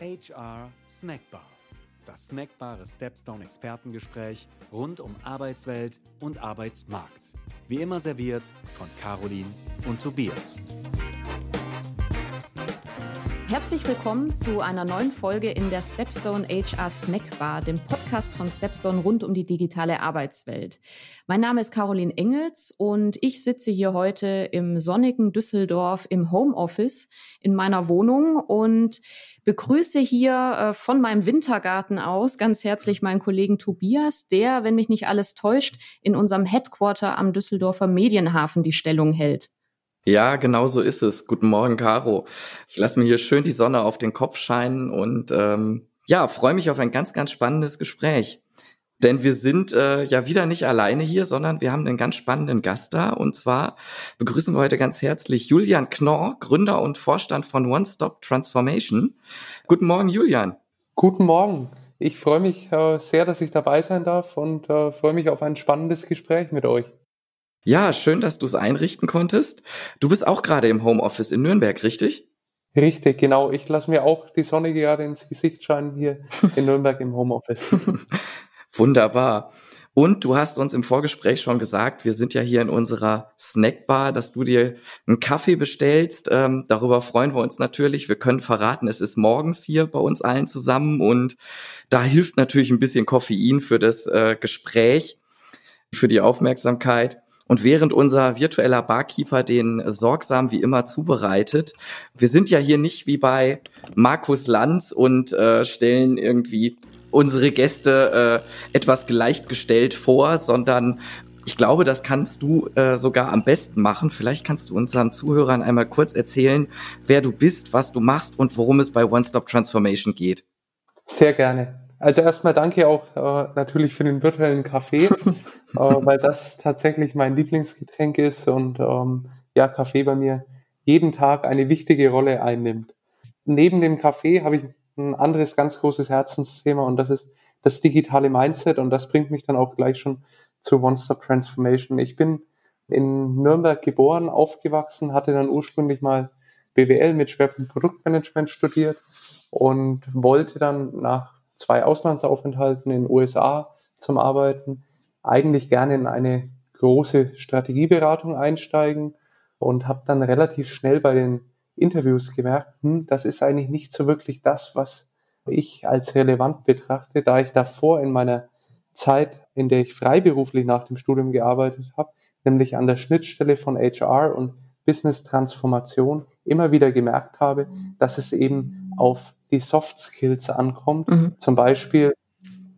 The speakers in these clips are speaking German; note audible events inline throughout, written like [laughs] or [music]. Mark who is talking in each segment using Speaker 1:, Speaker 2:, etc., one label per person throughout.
Speaker 1: HR Snackbar. Das snackbare Stepstone Expertengespräch rund um Arbeitswelt und Arbeitsmarkt. Wie immer serviert von Caroline und Tobias.
Speaker 2: Herzlich willkommen zu einer neuen Folge in der Stepstone HR Snackbar, dem Podcast von Stepstone rund um die digitale Arbeitswelt. Mein Name ist Caroline Engels und ich sitze hier heute im sonnigen Düsseldorf im Homeoffice in meiner Wohnung und begrüße hier äh, von meinem Wintergarten aus ganz herzlich meinen Kollegen Tobias, der, wenn mich nicht alles täuscht, in unserem Headquarter am Düsseldorfer Medienhafen die Stellung hält.
Speaker 3: Ja, genau so ist es. Guten Morgen, Caro. Ich lasse mir hier schön die Sonne auf den Kopf scheinen und ähm, ja, freue mich auf ein ganz, ganz spannendes Gespräch. Denn wir sind äh, ja wieder nicht alleine hier, sondern wir haben einen ganz spannenden Gast da. Und zwar begrüßen wir heute ganz herzlich Julian Knorr, Gründer und Vorstand von One Stop Transformation. Guten Morgen, Julian.
Speaker 4: Guten Morgen. Ich freue mich äh, sehr, dass ich dabei sein darf und äh, freue mich auf ein spannendes Gespräch mit euch.
Speaker 3: Ja, schön, dass du es einrichten konntest. Du bist auch gerade im Homeoffice in Nürnberg, richtig?
Speaker 4: Richtig, genau. Ich lasse mir auch die Sonne gerade ins Gesicht scheinen hier in Nürnberg im Homeoffice. [laughs]
Speaker 3: Wunderbar. Und du hast uns im Vorgespräch schon gesagt, wir sind ja hier in unserer Snackbar, dass du dir einen Kaffee bestellst. Ähm, darüber freuen wir uns natürlich. Wir können verraten, es ist morgens hier bei uns allen zusammen und da hilft natürlich ein bisschen Koffein für das äh, Gespräch, für die Aufmerksamkeit. Und während unser virtueller Barkeeper den sorgsam wie immer zubereitet, wir sind ja hier nicht wie bei Markus Lanz und äh, stellen irgendwie unsere Gäste äh, etwas gleichgestellt vor, sondern ich glaube, das kannst du äh, sogar am besten machen. Vielleicht kannst du unseren Zuhörern einmal kurz erzählen, wer du bist, was du machst und worum es bei One Stop Transformation geht.
Speaker 4: Sehr gerne. Also erstmal danke auch äh, natürlich für den virtuellen Kaffee, [laughs] äh, weil das tatsächlich mein Lieblingsgetränk ist und ähm, ja, Kaffee bei mir jeden Tag eine wichtige Rolle einnimmt. Neben dem Kaffee habe ich ein anderes ganz großes Herzensthema und das ist das digitale Mindset und das bringt mich dann auch gleich schon zu One-Stop Transformation. Ich bin in Nürnberg geboren, aufgewachsen, hatte dann ursprünglich mal BWL mit Schwerpunkt Produktmanagement studiert und wollte dann nach zwei Auslandsaufenthalten in den USA zum Arbeiten, eigentlich gerne in eine große Strategieberatung einsteigen und habe dann relativ schnell bei den Interviews gemerkt, hm, das ist eigentlich nicht so wirklich das, was ich als relevant betrachte, da ich davor in meiner Zeit, in der ich freiberuflich nach dem Studium gearbeitet habe, nämlich an der Schnittstelle von HR und Business Transformation, immer wieder gemerkt habe, dass es eben auf die Soft Skills ankommt. Mhm. Zum Beispiel,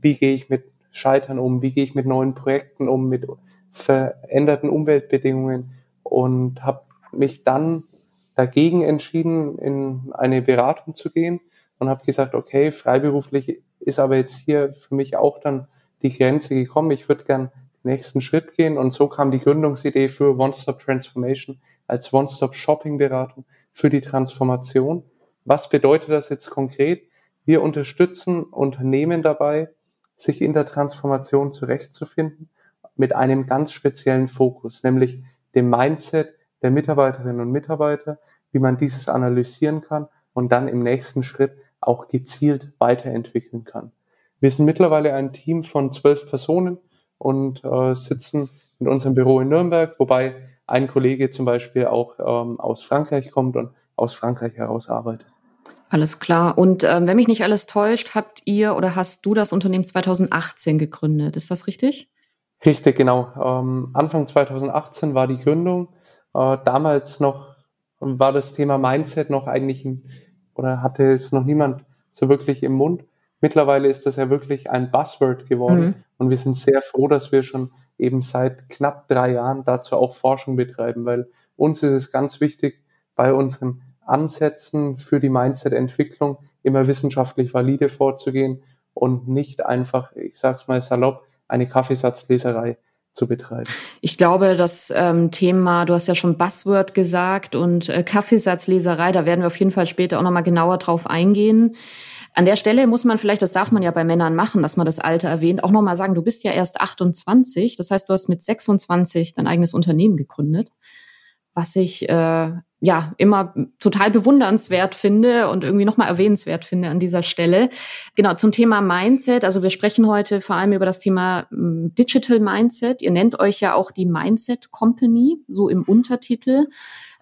Speaker 4: wie gehe ich mit Scheitern um, wie gehe ich mit neuen Projekten um, mit veränderten Umweltbedingungen und habe mich dann dagegen entschieden, in eine Beratung zu gehen und habe gesagt, okay, freiberuflich ist aber jetzt hier für mich auch dann die Grenze gekommen. Ich würde gern den nächsten Schritt gehen und so kam die Gründungsidee für One-Stop Transformation als One-Stop Shopping Beratung für die Transformation. Was bedeutet das jetzt konkret? Wir unterstützen Unternehmen dabei, sich in der Transformation zurechtzufinden mit einem ganz speziellen Fokus, nämlich dem Mindset der Mitarbeiterinnen und Mitarbeiter, wie man dieses analysieren kann und dann im nächsten Schritt auch gezielt weiterentwickeln kann. Wir sind mittlerweile ein Team von zwölf Personen und äh, sitzen in unserem Büro in Nürnberg, wobei ein Kollege zum Beispiel auch ähm, aus Frankreich kommt und aus Frankreich heraus arbeitet.
Speaker 2: Alles klar. Und ähm, wenn mich nicht alles täuscht, habt ihr oder hast du das Unternehmen 2018 gegründet? Ist das richtig?
Speaker 4: Richtig, genau. Ähm, Anfang 2018 war die Gründung. Äh, damals noch war das Thema Mindset noch eigentlich ein, oder hatte es noch niemand so wirklich im Mund. Mittlerweile ist das ja wirklich ein Buzzword geworden mhm. und wir sind sehr froh, dass wir schon eben seit knapp drei Jahren dazu auch Forschung betreiben, weil uns ist es ganz wichtig, bei unseren Ansätzen für die Mindset-Entwicklung immer wissenschaftlich valide vorzugehen und nicht einfach, ich sag's mal salopp, eine Kaffeesatzleserei zu betreiben.
Speaker 2: Ich glaube, das ähm, Thema, du hast ja schon Buzzword gesagt und äh, Kaffeesatzleserei, da werden wir auf jeden Fall später auch nochmal genauer drauf eingehen. An der Stelle muss man vielleicht, das darf man ja bei Männern machen, dass man das Alter erwähnt, auch nochmal sagen, du bist ja erst 28, das heißt, du hast mit 26 dein eigenes Unternehmen gegründet, was ich äh, ja immer total bewundernswert finde und irgendwie nochmal erwähnenswert finde an dieser Stelle. Genau, zum Thema Mindset. Also wir sprechen heute vor allem über das Thema hm, Digital Mindset. Ihr nennt euch ja auch die Mindset Company, so im Untertitel.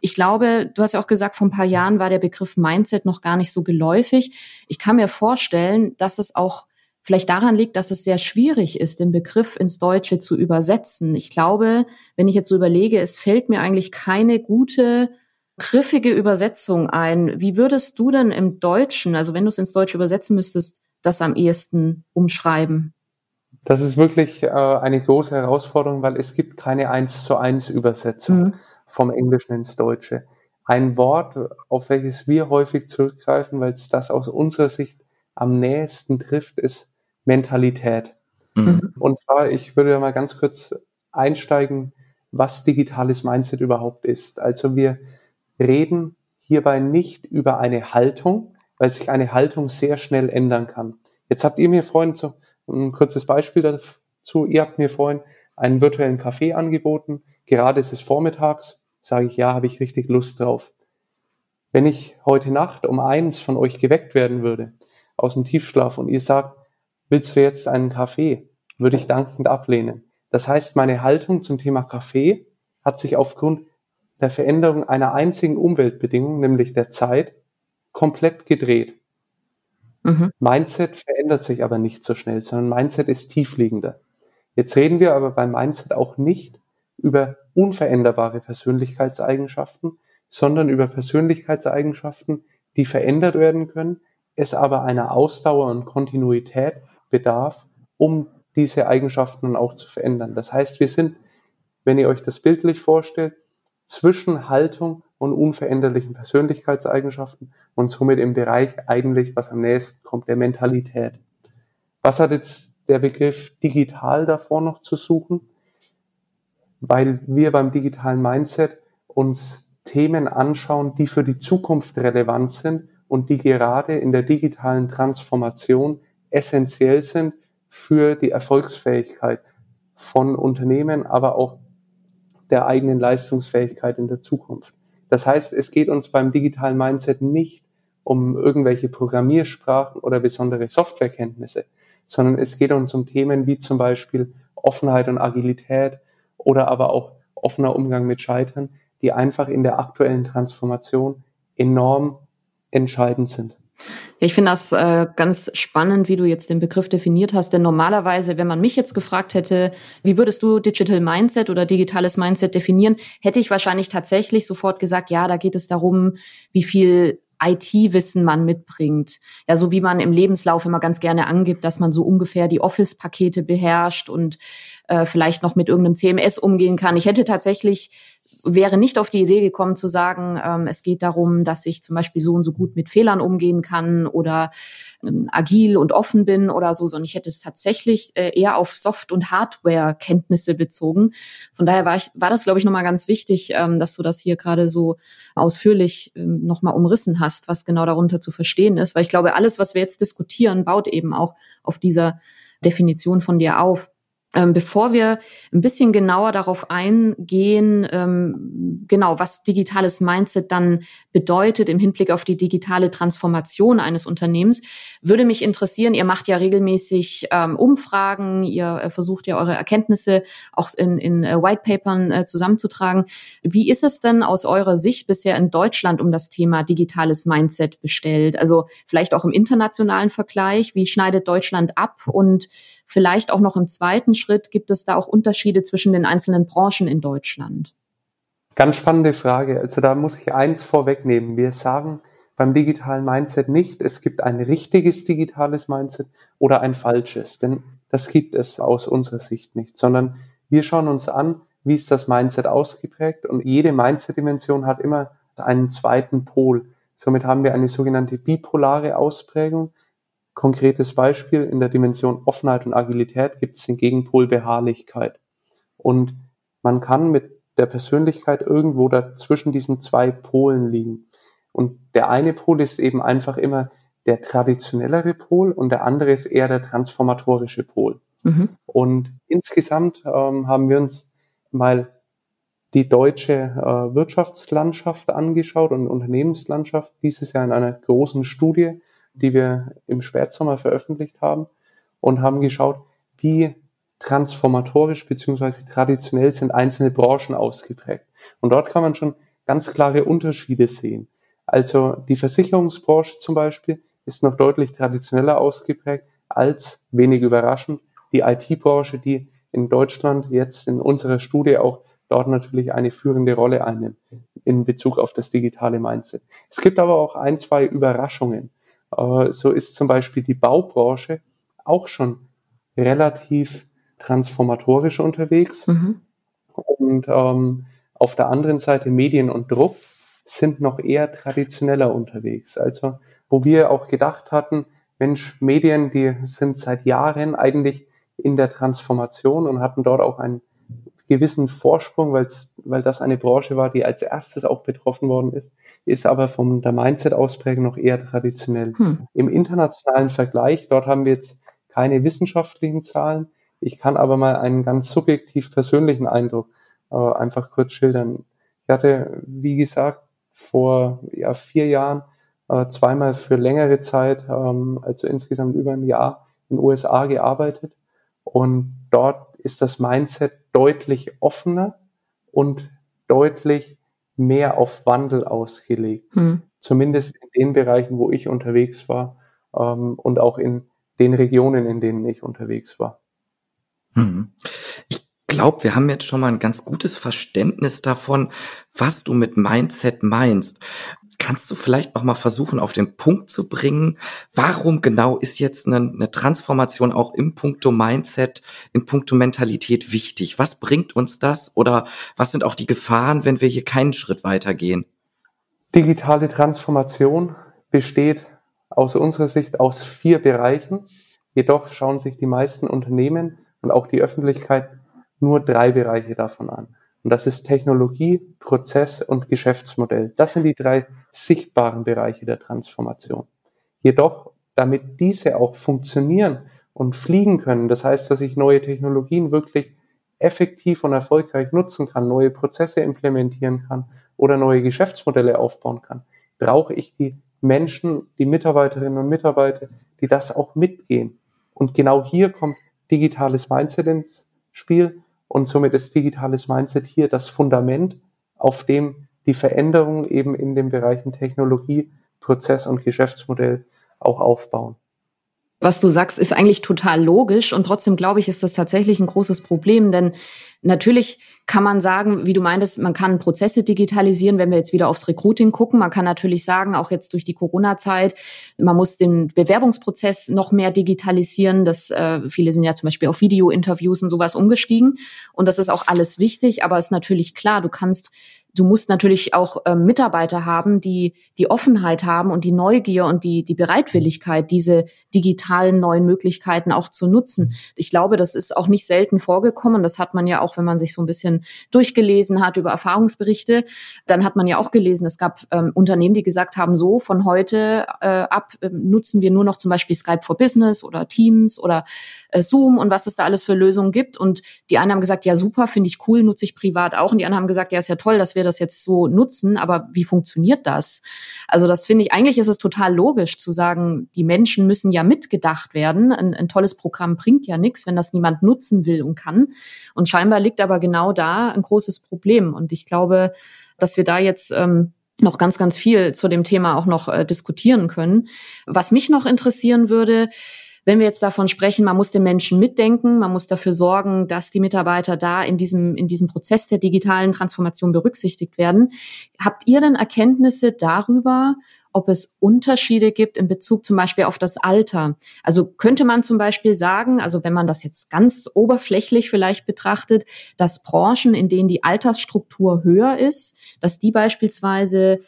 Speaker 2: Ich glaube, du hast ja auch gesagt, vor ein paar Jahren war der Begriff Mindset noch gar nicht so geläufig. Ich kann mir vorstellen, dass es auch vielleicht daran liegt, dass es sehr schwierig ist, den Begriff ins Deutsche zu übersetzen. Ich glaube, wenn ich jetzt so überlege, es fällt mir eigentlich keine gute griffige Übersetzung ein. Wie würdest du denn im Deutschen, also wenn du es ins Deutsche übersetzen müsstest, das am ehesten umschreiben?
Speaker 4: Das ist wirklich äh, eine große Herausforderung, weil es gibt keine eins zu eins Übersetzung mhm. vom Englischen ins Deutsche. Ein Wort, auf welches wir häufig zurückgreifen, weil es das aus unserer Sicht am nächsten trifft, ist Mentalität. Mhm. Und zwar, ich würde mal ganz kurz einsteigen, was digitales Mindset überhaupt ist. Also wir reden hierbei nicht über eine Haltung, weil sich eine Haltung sehr schnell ändern kann. Jetzt habt ihr mir vorhin so ein kurzes Beispiel dazu. Ihr habt mir vorhin einen virtuellen Kaffee angeboten. Gerade ist es vormittags. Sage ich, ja, habe ich richtig Lust drauf. Wenn ich heute Nacht um eins von euch geweckt werden würde, aus dem Tiefschlaf, und ihr sagt, willst du jetzt einen Kaffee? Würde ich dankend ablehnen. Das heißt, meine Haltung zum Thema Kaffee hat sich aufgrund der Veränderung einer einzigen Umweltbedingung, nämlich der Zeit, komplett gedreht. Mhm. Mindset verändert sich aber nicht so schnell, sondern Mindset ist tiefliegender. Jetzt reden wir aber beim Mindset auch nicht über unveränderbare Persönlichkeitseigenschaften, sondern über Persönlichkeitseigenschaften, die verändert werden können, es aber einer Ausdauer und Kontinuität bedarf, um diese Eigenschaften auch zu verändern. Das heißt, wir sind, wenn ihr euch das bildlich vorstellt, zwischen Haltung und unveränderlichen Persönlichkeitseigenschaften und somit im Bereich eigentlich, was am nächsten kommt, der Mentalität. Was hat jetzt der Begriff digital davor noch zu suchen? Weil wir beim digitalen Mindset uns Themen anschauen, die für die Zukunft relevant sind und die gerade in der digitalen Transformation essentiell sind für die Erfolgsfähigkeit von Unternehmen, aber auch der eigenen Leistungsfähigkeit in der Zukunft. Das heißt, es geht uns beim digitalen Mindset nicht um irgendwelche Programmiersprachen oder besondere Softwarekenntnisse, sondern es geht uns um Themen wie zum Beispiel Offenheit und Agilität oder aber auch offener Umgang mit Scheitern, die einfach in der aktuellen Transformation enorm entscheidend sind.
Speaker 2: Ich finde das äh, ganz spannend, wie du jetzt den Begriff definiert hast. Denn normalerweise, wenn man mich jetzt gefragt hätte, wie würdest du Digital Mindset oder digitales Mindset definieren, hätte ich wahrscheinlich tatsächlich sofort gesagt, ja, da geht es darum, wie viel IT-Wissen man mitbringt. Ja, so wie man im Lebenslauf immer ganz gerne angibt, dass man so ungefähr die Office-Pakete beherrscht und äh, vielleicht noch mit irgendeinem CMS umgehen kann. Ich hätte tatsächlich wäre nicht auf die Idee gekommen zu sagen, ähm, es geht darum, dass ich zum Beispiel so und so gut mit Fehlern umgehen kann oder ähm, agil und offen bin oder so, sondern ich hätte es tatsächlich äh, eher auf Soft- und Hardware-Kenntnisse bezogen. Von daher war, ich, war das, glaube ich, nochmal ganz wichtig, ähm, dass du das hier gerade so ausführlich ähm, nochmal umrissen hast, was genau darunter zu verstehen ist. Weil ich glaube, alles, was wir jetzt diskutieren, baut eben auch auf dieser Definition von dir auf. Ähm, bevor wir ein bisschen genauer darauf eingehen, ähm, genau, was digitales Mindset dann bedeutet im Hinblick auf die digitale Transformation eines Unternehmens, würde mich interessieren, ihr macht ja regelmäßig ähm, Umfragen, ihr äh, versucht ja eure Erkenntnisse auch in, in äh, Whitepapern äh, zusammenzutragen. Wie ist es denn aus eurer Sicht bisher in Deutschland um das Thema digitales Mindset bestellt? Also vielleicht auch im internationalen Vergleich, wie schneidet Deutschland ab und Vielleicht auch noch im zweiten Schritt gibt es da auch Unterschiede zwischen den einzelnen Branchen in Deutschland.
Speaker 4: Ganz spannende Frage. Also da muss ich eins vorwegnehmen. Wir sagen beim digitalen Mindset nicht, es gibt ein richtiges digitales Mindset oder ein falsches, denn das gibt es aus unserer Sicht nicht, sondern wir schauen uns an, wie ist das Mindset ausgeprägt und jede Mindset-Dimension hat immer einen zweiten Pol. Somit haben wir eine sogenannte bipolare Ausprägung. Konkretes Beispiel, in der Dimension Offenheit und Agilität gibt es den Gegenpol Beharrlichkeit. Und man kann mit der Persönlichkeit irgendwo dazwischen diesen zwei Polen liegen. Und der eine Pol ist eben einfach immer der traditionellere Pol und der andere ist eher der transformatorische Pol. Mhm. Und insgesamt ähm, haben wir uns mal die deutsche äh, Wirtschaftslandschaft angeschaut und Unternehmenslandschaft dieses Jahr in einer großen Studie, die wir im Spätsommer veröffentlicht haben und haben geschaut, wie transformatorisch beziehungsweise traditionell sind einzelne Branchen ausgeprägt. Und dort kann man schon ganz klare Unterschiede sehen. Also die Versicherungsbranche zum Beispiel ist noch deutlich traditioneller ausgeprägt als, wenig überraschend, die IT-Branche, die in Deutschland jetzt in unserer Studie auch dort natürlich eine führende Rolle einnimmt in Bezug auf das digitale Mindset. Es gibt aber auch ein, zwei Überraschungen. So ist zum Beispiel die Baubranche auch schon relativ transformatorisch unterwegs. Mhm. Und ähm, auf der anderen Seite Medien und Druck sind noch eher traditioneller unterwegs. Also wo wir auch gedacht hatten, Mensch, Medien, die sind seit Jahren eigentlich in der Transformation und hatten dort auch einen gewissen Vorsprung, weil das eine Branche war, die als erstes auch betroffen worden ist, ist aber von der Mindset-Ausprägung noch eher traditionell. Hm. Im internationalen Vergleich, dort haben wir jetzt keine wissenschaftlichen Zahlen. Ich kann aber mal einen ganz subjektiv persönlichen Eindruck äh, einfach kurz schildern. Ich hatte, wie gesagt, vor ja, vier Jahren äh, zweimal für längere Zeit, ähm, also insgesamt über ein Jahr in den USA gearbeitet. Und dort ist das Mindset deutlich offener und deutlich mehr auf Wandel ausgelegt. Hm. Zumindest in den Bereichen, wo ich unterwegs war ähm, und auch in den Regionen, in denen ich unterwegs war.
Speaker 3: Hm. Ich glaube, wir haben jetzt schon mal ein ganz gutes Verständnis davon, was du mit Mindset meinst. Kannst du vielleicht noch mal versuchen, auf den Punkt zu bringen, warum genau ist jetzt eine, eine Transformation auch im Punkto Mindset, im Punkto Mentalität wichtig? Was bringt uns das oder was sind auch die Gefahren, wenn wir hier keinen Schritt weitergehen?
Speaker 4: Digitale Transformation besteht aus unserer Sicht aus vier Bereichen. Jedoch schauen sich die meisten Unternehmen und auch die Öffentlichkeit nur drei Bereiche davon an. Und das ist Technologie, Prozess und Geschäftsmodell. Das sind die drei sichtbaren Bereiche der Transformation. Jedoch, damit diese auch funktionieren und fliegen können, das heißt, dass ich neue Technologien wirklich effektiv und erfolgreich nutzen kann, neue Prozesse implementieren kann oder neue Geschäftsmodelle aufbauen kann, brauche ich die Menschen, die Mitarbeiterinnen und Mitarbeiter, die das auch mitgehen. Und genau hier kommt digitales Mindset ins Spiel und somit ist digitales Mindset hier das Fundament, auf dem die Veränderung eben in den Bereichen Technologie, Prozess und Geschäftsmodell auch aufbauen.
Speaker 2: Was du sagst, ist eigentlich total logisch und trotzdem glaube ich, ist das tatsächlich ein großes Problem, denn Natürlich kann man sagen, wie du meintest, man kann Prozesse digitalisieren, wenn wir jetzt wieder aufs Recruiting gucken. Man kann natürlich sagen, auch jetzt durch die Corona-Zeit, man muss den Bewerbungsprozess noch mehr digitalisieren. Das, äh, viele sind ja zum Beispiel auf Video-Interviews und sowas umgestiegen. Und das ist auch alles wichtig, aber es ist natürlich klar, du kannst du musst natürlich auch äh, Mitarbeiter haben, die die Offenheit haben und die Neugier und die, die Bereitwilligkeit, diese digitalen neuen Möglichkeiten auch zu nutzen. Ich glaube, das ist auch nicht selten vorgekommen. Das hat man ja auch, wenn man sich so ein bisschen durchgelesen hat über Erfahrungsberichte, dann hat man ja auch gelesen, es gab ähm, Unternehmen, die gesagt haben, so von heute äh, ab äh, nutzen wir nur noch zum Beispiel Skype for Business oder Teams oder äh, Zoom und was es da alles für Lösungen gibt. Und die einen haben gesagt, ja super, finde ich cool, nutze ich privat auch. Und die anderen haben gesagt, ja ist ja toll, dass wir das jetzt so nutzen, aber wie funktioniert das? Also das finde ich, eigentlich ist es total logisch zu sagen, die Menschen müssen ja mitgedacht werden. Ein, ein tolles Programm bringt ja nichts, wenn das niemand nutzen will und kann. Und scheinbar liegt aber genau da ein großes Problem. Und ich glaube, dass wir da jetzt ähm, noch ganz, ganz viel zu dem Thema auch noch äh, diskutieren können. Was mich noch interessieren würde, wenn wir jetzt davon sprechen, man muss den Menschen mitdenken, man muss dafür sorgen, dass die Mitarbeiter da in diesem, in diesem Prozess der digitalen Transformation berücksichtigt werden. Habt ihr denn Erkenntnisse darüber, ob es Unterschiede gibt in Bezug zum Beispiel auf das Alter. Also könnte man zum Beispiel sagen, also wenn man das jetzt ganz oberflächlich vielleicht betrachtet, dass Branchen, in denen die Altersstruktur höher ist, dass die beispielsweise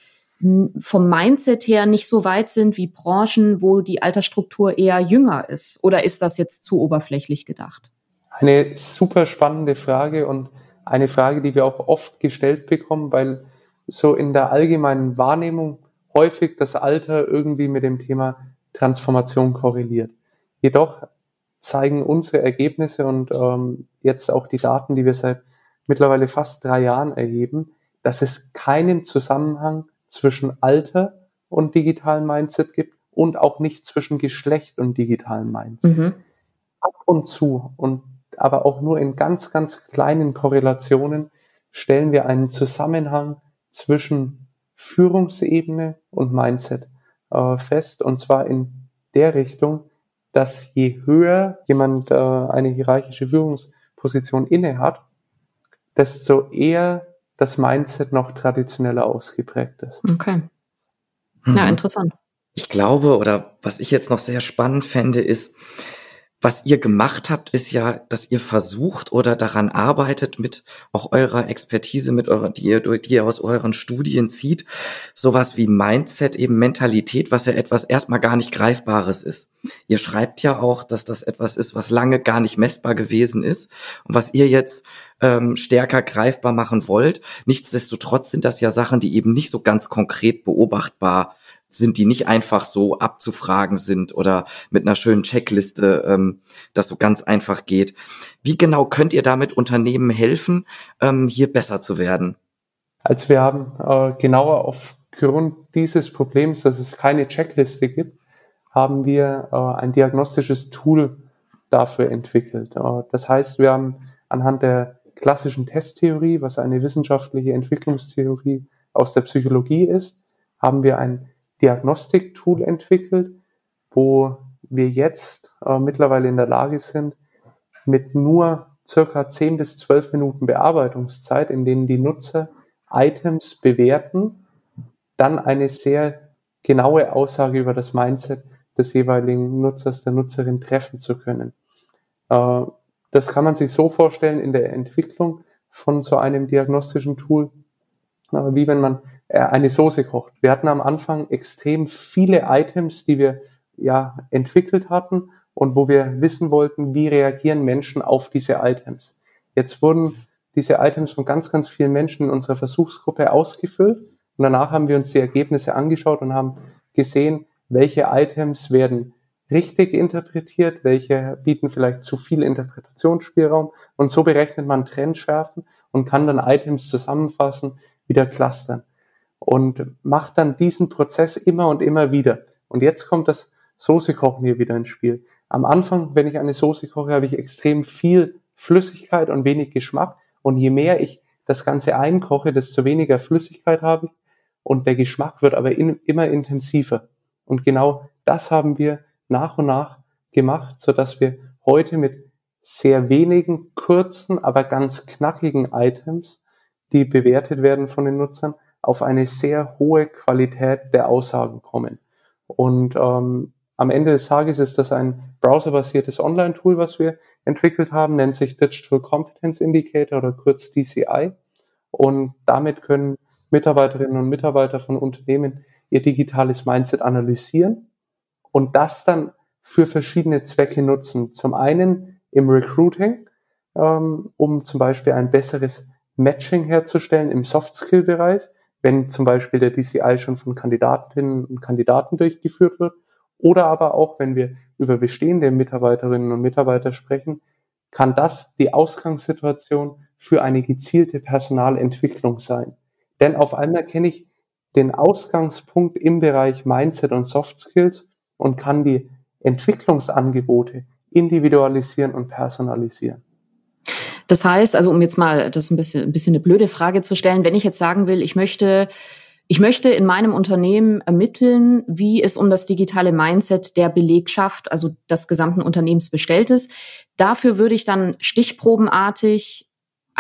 Speaker 2: vom Mindset her nicht so weit sind wie Branchen, wo die Altersstruktur eher jünger ist? Oder ist das jetzt zu oberflächlich gedacht?
Speaker 4: Eine super spannende Frage und eine Frage, die wir auch oft gestellt bekommen, weil so in der allgemeinen Wahrnehmung häufig das Alter irgendwie mit dem Thema Transformation korreliert. Jedoch zeigen unsere Ergebnisse und ähm, jetzt auch die Daten, die wir seit mittlerweile fast drei Jahren erheben, dass es keinen Zusammenhang zwischen Alter und digitalem Mindset gibt und auch nicht zwischen Geschlecht und digitalem Mindset. Mhm. Ab und zu und aber auch nur in ganz, ganz kleinen Korrelationen stellen wir einen Zusammenhang zwischen Führungsebene und Mindset äh, fest. Und zwar in der Richtung, dass je höher jemand äh, eine hierarchische Führungsposition inne hat, desto eher das Mindset noch traditioneller ausgeprägt ist.
Speaker 2: Okay. Ja, mhm. interessant.
Speaker 3: Ich glaube, oder was ich jetzt noch sehr spannend fände, ist, was ihr gemacht habt, ist ja, dass ihr versucht oder daran arbeitet mit auch eurer Expertise, mit eurer, die ihr, die ihr aus euren Studien zieht, sowas wie Mindset, eben Mentalität, was ja etwas erstmal gar nicht Greifbares ist. Ihr schreibt ja auch, dass das etwas ist, was lange gar nicht messbar gewesen ist und was ihr jetzt ähm, stärker greifbar machen wollt. Nichtsdestotrotz sind das ja Sachen, die eben nicht so ganz konkret beobachtbar sind, die nicht einfach so abzufragen sind oder mit einer schönen Checkliste ähm, das so ganz einfach geht. Wie genau könnt ihr damit Unternehmen helfen, ähm, hier besser zu werden?
Speaker 4: Also wir haben äh, genauer aufgrund dieses Problems, dass es keine Checkliste gibt, haben wir äh, ein diagnostisches Tool dafür entwickelt. Äh, das heißt, wir haben anhand der klassischen Testtheorie, was eine wissenschaftliche Entwicklungstheorie aus der Psychologie ist, haben wir ein Diagnostik-Tool entwickelt, wo wir jetzt äh, mittlerweile in der Lage sind, mit nur circa 10 bis 12 Minuten Bearbeitungszeit, in denen die Nutzer Items bewerten, dann eine sehr genaue Aussage über das Mindset des jeweiligen Nutzers, der Nutzerin treffen zu können. Äh, das kann man sich so vorstellen in der Entwicklung von so einem diagnostischen Tool, wie wenn man eine Soße kocht. Wir hatten am Anfang extrem viele Items, die wir ja entwickelt hatten und wo wir wissen wollten, wie reagieren Menschen auf diese Items. Jetzt wurden diese Items von ganz, ganz vielen Menschen in unserer Versuchsgruppe ausgefüllt und danach haben wir uns die Ergebnisse angeschaut und haben gesehen, welche Items werden richtig interpretiert, welche bieten vielleicht zu viel Interpretationsspielraum und so berechnet man Trendschärfen und kann dann Items zusammenfassen, wieder clustern und macht dann diesen Prozess immer und immer wieder. Und jetzt kommt das Soße-Kochen hier wieder ins Spiel. Am Anfang, wenn ich eine Soße koche, habe ich extrem viel Flüssigkeit und wenig Geschmack. Und je mehr ich das Ganze einkoche, desto weniger Flüssigkeit habe ich. Und der Geschmack wird aber in, immer intensiver. Und genau das haben wir nach und nach gemacht, so dass wir heute mit sehr wenigen kurzen, aber ganz knackigen Items, die bewertet werden von den Nutzern, auf eine sehr hohe Qualität der Aussagen kommen. Und ähm, am Ende des Tages ist das ein browserbasiertes Online-Tool, was wir entwickelt haben, nennt sich Digital Competence Indicator oder kurz DCI. Und damit können Mitarbeiterinnen und Mitarbeiter von Unternehmen ihr digitales Mindset analysieren und das dann für verschiedene Zwecke nutzen. Zum einen im Recruiting, ähm, um zum Beispiel ein besseres Matching herzustellen im Soft-Skill-Bereich wenn zum Beispiel der DCI schon von Kandidatinnen und Kandidaten durchgeführt wird, oder aber auch, wenn wir über bestehende Mitarbeiterinnen und Mitarbeiter sprechen, kann das die Ausgangssituation für eine gezielte Personalentwicklung sein. Denn auf einmal kenne ich den Ausgangspunkt im Bereich Mindset und Soft Skills und kann die Entwicklungsangebote individualisieren und personalisieren.
Speaker 2: Das heißt, also um jetzt mal das ein bisschen, ein bisschen eine blöde Frage zu stellen, wenn ich jetzt sagen will, ich möchte ich möchte in meinem Unternehmen ermitteln, wie es um das digitale Mindset der Belegschaft, also des gesamten Unternehmens bestellt ist. Dafür würde ich dann stichprobenartig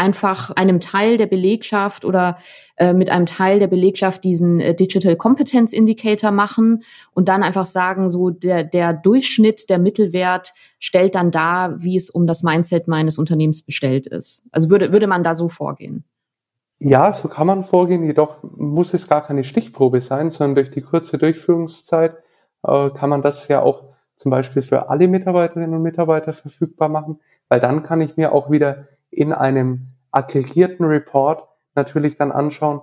Speaker 2: einfach einem Teil der Belegschaft oder äh, mit einem Teil der Belegschaft diesen äh, Digital Competence Indicator machen und dann einfach sagen, so der, der Durchschnitt, der Mittelwert stellt dann dar, wie es um das Mindset meines Unternehmens bestellt ist. Also würde, würde man da so vorgehen?
Speaker 4: Ja, so kann man vorgehen, jedoch muss es gar keine Stichprobe sein, sondern durch die kurze Durchführungszeit äh, kann man das ja auch zum Beispiel für alle Mitarbeiterinnen und Mitarbeiter verfügbar machen, weil dann kann ich mir auch wieder in einem aggregierten Report natürlich dann anschauen,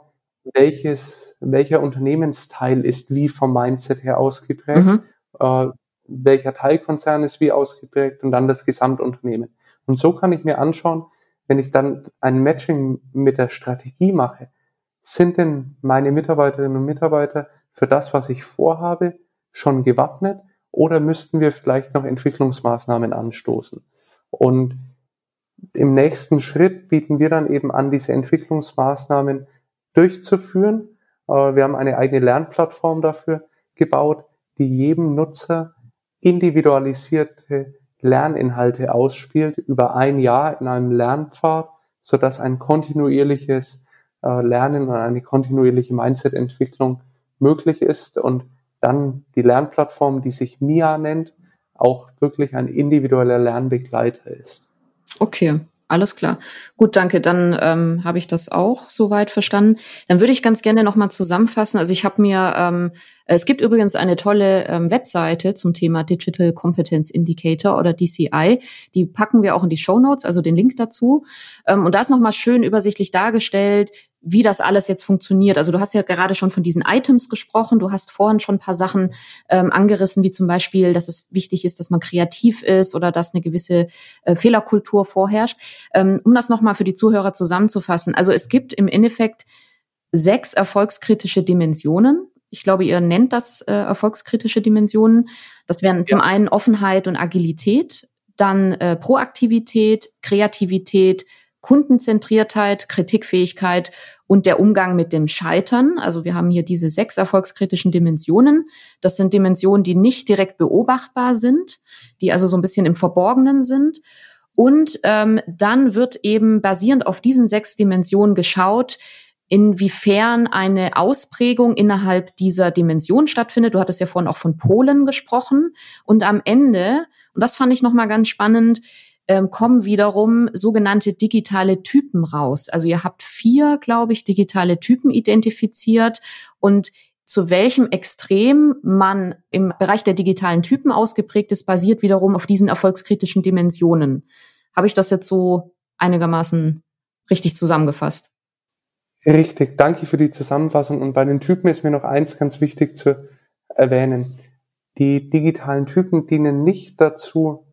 Speaker 4: welches, welcher Unternehmensteil ist wie vom Mindset her ausgeprägt, mhm. äh, welcher Teilkonzern ist wie ausgeprägt und dann das Gesamtunternehmen. Und so kann ich mir anschauen, wenn ich dann ein Matching mit der Strategie mache, sind denn meine Mitarbeiterinnen und Mitarbeiter für das, was ich vorhabe, schon gewappnet oder müssten wir vielleicht noch Entwicklungsmaßnahmen anstoßen? Und im nächsten Schritt bieten wir dann eben an, diese Entwicklungsmaßnahmen durchzuführen. Äh, wir haben eine eigene Lernplattform dafür gebaut, die jedem Nutzer individualisierte Lerninhalte ausspielt über ein Jahr in einem Lernpfad, sodass ein kontinuierliches äh, Lernen und eine kontinuierliche Mindset-Entwicklung möglich ist und dann die Lernplattform, die sich MIA nennt, auch wirklich ein individueller Lernbegleiter ist.
Speaker 2: Okay, alles klar. Gut, danke. Dann ähm, habe ich das auch soweit verstanden. Dann würde ich ganz gerne nochmal zusammenfassen. Also ich habe mir, ähm, es gibt übrigens eine tolle ähm, Webseite zum Thema Digital Competence Indicator oder DCI. Die packen wir auch in die Show Notes, also den Link dazu. Ähm, und da ist nochmal schön übersichtlich dargestellt, wie das alles jetzt funktioniert. Also du hast ja gerade schon von diesen Items gesprochen. Du hast vorhin schon ein paar Sachen ähm, angerissen, wie zum Beispiel, dass es wichtig ist, dass man kreativ ist oder dass eine gewisse äh, Fehlerkultur vorherrscht. Ähm, um das nochmal für die Zuhörer zusammenzufassen. Also es gibt im Endeffekt sechs erfolgskritische Dimensionen. Ich glaube, ihr nennt das äh, erfolgskritische Dimensionen. Das wären ja. zum einen Offenheit und Agilität, dann äh, Proaktivität, Kreativität, Kundenzentriertheit, Kritikfähigkeit und der Umgang mit dem Scheitern. Also wir haben hier diese sechs erfolgskritischen Dimensionen. Das sind Dimensionen, die nicht direkt beobachtbar sind, die also so ein bisschen im Verborgenen sind. Und ähm, dann wird eben basierend auf diesen sechs Dimensionen geschaut, inwiefern eine Ausprägung innerhalb dieser Dimension stattfindet. Du hattest ja vorhin auch von Polen gesprochen. Und am Ende, und das fand ich nochmal ganz spannend, ähm, kommen wiederum sogenannte digitale Typen raus. Also ihr habt vier, glaube ich, digitale Typen identifiziert und zu welchem Extrem man im Bereich der digitalen Typen ausgeprägt ist, basiert wiederum auf diesen erfolgskritischen Dimensionen. Habe ich das jetzt so einigermaßen richtig zusammengefasst?
Speaker 4: Richtig, danke für die Zusammenfassung. Und bei den Typen ist mir noch eins ganz wichtig zu erwähnen. Die digitalen Typen dienen nicht dazu,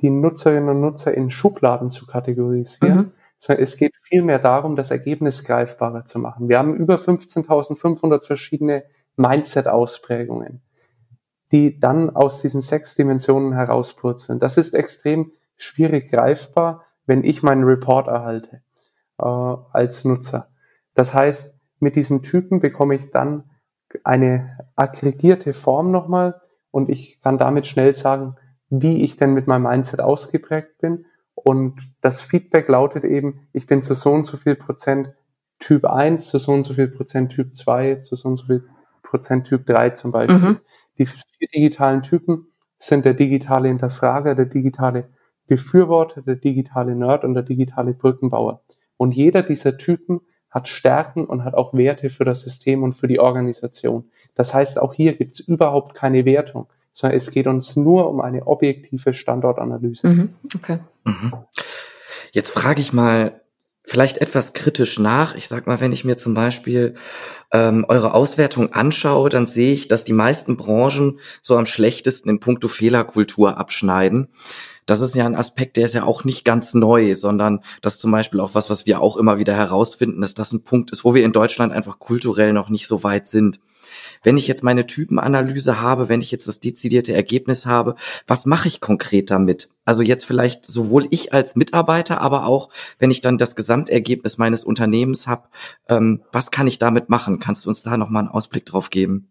Speaker 4: die Nutzerinnen und Nutzer in Schubladen zu kategorisieren, mhm. sondern es geht vielmehr darum, das Ergebnis greifbarer zu machen. Wir haben über 15.500 verschiedene Mindset-Ausprägungen, die dann aus diesen sechs Dimensionen herauspurzeln. Das ist extrem schwierig greifbar, wenn ich meinen Report erhalte äh, als Nutzer. Das heißt, mit diesen Typen bekomme ich dann eine aggregierte Form nochmal und ich kann damit schnell sagen, wie ich denn mit meinem Mindset ausgeprägt bin. Und das Feedback lautet eben, ich bin zu so und so viel Prozent Typ 1, zu so und so viel Prozent Typ 2, zu so und so viel Prozent Typ 3 zum Beispiel. Mhm. Die vier digitalen Typen sind der digitale Hinterfrager, der digitale Befürworter, der digitale Nerd und der digitale Brückenbauer. Und jeder dieser Typen hat Stärken und hat auch Werte für das System und für die Organisation. Das heißt, auch hier gibt es überhaupt keine Wertung sondern es geht uns nur um eine objektive Standortanalyse. Mhm, okay.
Speaker 3: Mhm. Jetzt frage ich mal vielleicht etwas kritisch nach. Ich sag mal, wenn ich mir zum Beispiel ähm, eure Auswertung anschaue, dann sehe ich, dass die meisten Branchen so am schlechtesten in puncto Fehlerkultur abschneiden. Das ist ja ein Aspekt, der ist ja auch nicht ganz neu, sondern das ist zum Beispiel auch was, was wir auch immer wieder herausfinden, dass das ein Punkt ist, wo wir in Deutschland einfach kulturell noch nicht so weit sind wenn ich jetzt meine Typenanalyse habe, wenn ich jetzt das dezidierte Ergebnis habe, was mache ich konkret damit? Also jetzt vielleicht sowohl ich als Mitarbeiter, aber auch, wenn ich dann das Gesamtergebnis meines Unternehmens habe, ähm, was kann ich damit machen? Kannst du uns da nochmal einen Ausblick drauf geben?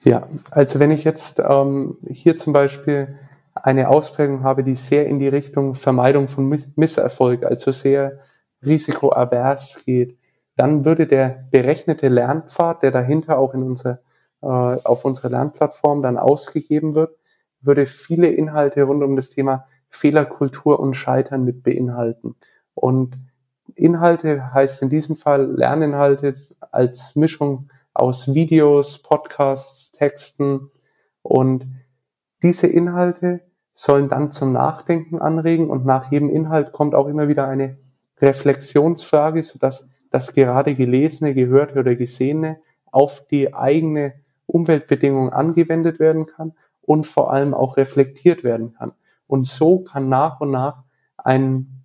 Speaker 4: Ja, also wenn ich jetzt ähm, hier zum Beispiel eine Ausprägung habe, die sehr in die Richtung Vermeidung von Misserfolg, also sehr risikoavers geht, dann würde der berechnete Lernpfad, der dahinter auch in unserer, äh, auf unserer Lernplattform dann ausgegeben wird, würde viele Inhalte rund um das Thema Fehlerkultur und Scheitern mit beinhalten. Und Inhalte heißt in diesem Fall Lerninhalte als Mischung aus Videos, Podcasts, Texten und diese Inhalte sollen dann zum Nachdenken anregen und nach jedem Inhalt kommt auch immer wieder eine Reflexionsfrage, sodass das gerade Gelesene, Gehörte oder Gesehene auf die eigene Umweltbedingungen angewendet werden kann und vor allem auch reflektiert werden kann. Und so kann nach und nach ein,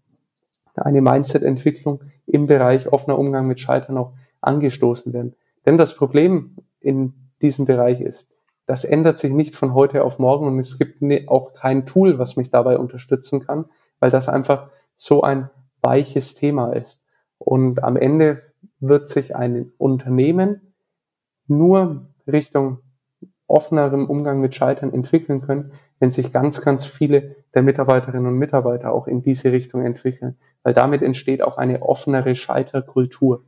Speaker 4: eine Mindset-Entwicklung im Bereich offener Umgang mit Scheitern auch angestoßen werden. Denn das Problem in diesem Bereich ist, das ändert sich nicht von heute auf morgen und es gibt auch kein Tool, was mich dabei unterstützen kann, weil das einfach so ein weiches Thema ist. Und am Ende wird sich ein Unternehmen nur Richtung offenerem Umgang mit Scheitern entwickeln können, wenn sich ganz, ganz viele der Mitarbeiterinnen und Mitarbeiter auch in diese Richtung entwickeln. Weil damit entsteht auch eine offenere Scheiterkultur.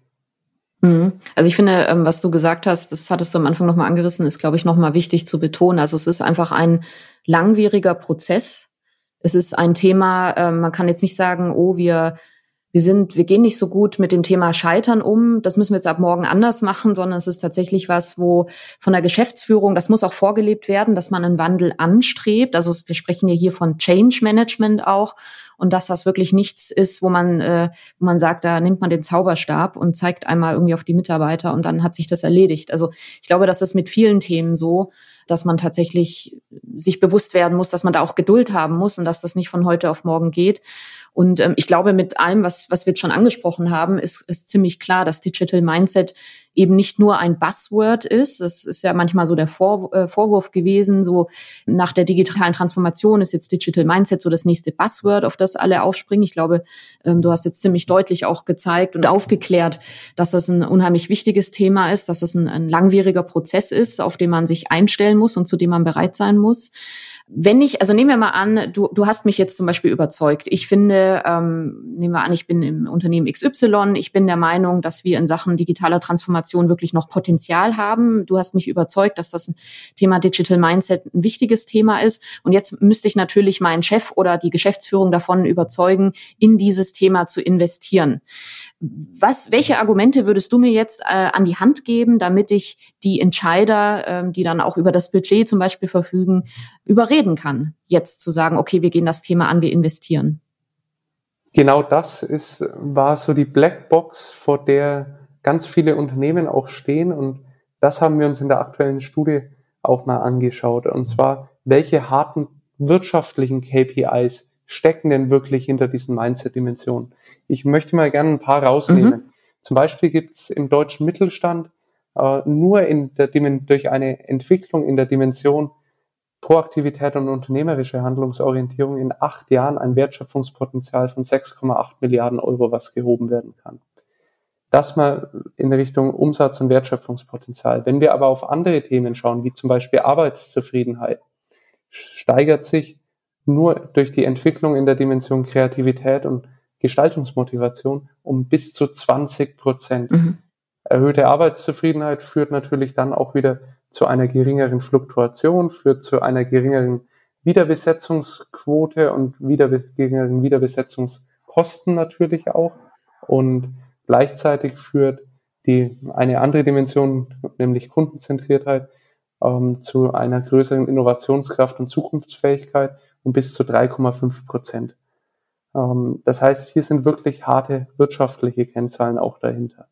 Speaker 2: Mhm. Also ich finde, ähm, was du gesagt hast, das hattest du am Anfang nochmal angerissen, ist, glaube ich, nochmal wichtig zu betonen. Also es ist einfach ein langwieriger Prozess. Es ist ein Thema, ähm, man kann jetzt nicht sagen, oh, wir wir sind, wir gehen nicht so gut mit dem Thema Scheitern um. Das müssen wir jetzt ab morgen anders machen, sondern es ist tatsächlich was, wo von der Geschäftsführung, das muss auch vorgelebt werden, dass man einen Wandel anstrebt. Also wir sprechen ja hier von Change Management auch und dass das wirklich nichts ist, wo man, äh, wo man sagt, da nimmt man den Zauberstab und zeigt einmal irgendwie auf die Mitarbeiter und dann hat sich das erledigt. Also ich glaube, das ist mit vielen Themen so, dass man tatsächlich sich bewusst werden muss, dass man da auch Geduld haben muss und dass das nicht von heute auf morgen geht. Und ähm, ich glaube, mit allem, was, was wir jetzt schon angesprochen haben, ist, ist ziemlich klar, dass Digital Mindset eben nicht nur ein Buzzword ist. Das ist ja manchmal so der Vor äh, Vorwurf gewesen, so nach der digitalen Transformation ist jetzt Digital Mindset so das nächste Buzzword, auf das alle aufspringen. Ich glaube, ähm, du hast jetzt ziemlich deutlich auch gezeigt und aufgeklärt, dass das ein unheimlich wichtiges Thema ist, dass es ein, ein langwieriger Prozess ist, auf den man sich einstellen muss und zu dem man bereit sein muss wenn ich, also nehmen wir mal an, du, du hast mich jetzt zum Beispiel überzeugt. Ich finde, ähm, nehmen wir an, ich bin im Unternehmen XY, ich bin der Meinung, dass wir in Sachen digitaler Transformation wirklich noch Potenzial haben. Du hast mich überzeugt, dass das Thema Digital Mindset ein wichtiges Thema ist. Und jetzt müsste ich natürlich meinen Chef oder die Geschäftsführung davon überzeugen, in dieses Thema zu investieren. Was, welche Argumente würdest du mir jetzt äh, an die Hand geben, damit ich die Entscheider, ähm, die dann auch über das Budget zum Beispiel verfügen, überreden kann, jetzt zu sagen, okay, wir gehen das Thema an, wir investieren?
Speaker 4: Genau das ist, war so die Blackbox, vor der ganz viele Unternehmen auch stehen. Und das haben wir uns in der aktuellen Studie auch mal angeschaut. Und zwar, welche harten wirtschaftlichen KPIs stecken denn wirklich hinter diesen Mindset-Dimensionen? Ich möchte mal gerne ein paar rausnehmen. Mhm. Zum Beispiel gibt es im deutschen Mittelstand äh, nur in der durch eine Entwicklung in der Dimension Proaktivität und unternehmerische Handlungsorientierung in acht Jahren ein Wertschöpfungspotenzial von 6,8 Milliarden Euro, was gehoben werden kann. Das mal in Richtung Umsatz- und Wertschöpfungspotenzial. Wenn wir aber auf andere Themen schauen, wie zum Beispiel Arbeitszufriedenheit, steigert sich nur durch die Entwicklung in der Dimension Kreativität und Gestaltungsmotivation um bis zu 20 Prozent. Mhm. Erhöhte Arbeitszufriedenheit führt natürlich dann auch wieder zu einer geringeren Fluktuation, führt zu einer geringeren Wiederbesetzungsquote und wieder, geringeren Wiederbesetzungskosten natürlich auch. Und gleichzeitig führt die eine andere Dimension, nämlich Kundenzentriertheit, ähm, zu einer größeren Innovationskraft und Zukunftsfähigkeit um bis zu 3,5 Prozent. Ähm, das heißt, hier sind wirklich harte wirtschaftliche Kennzahlen auch dahinter.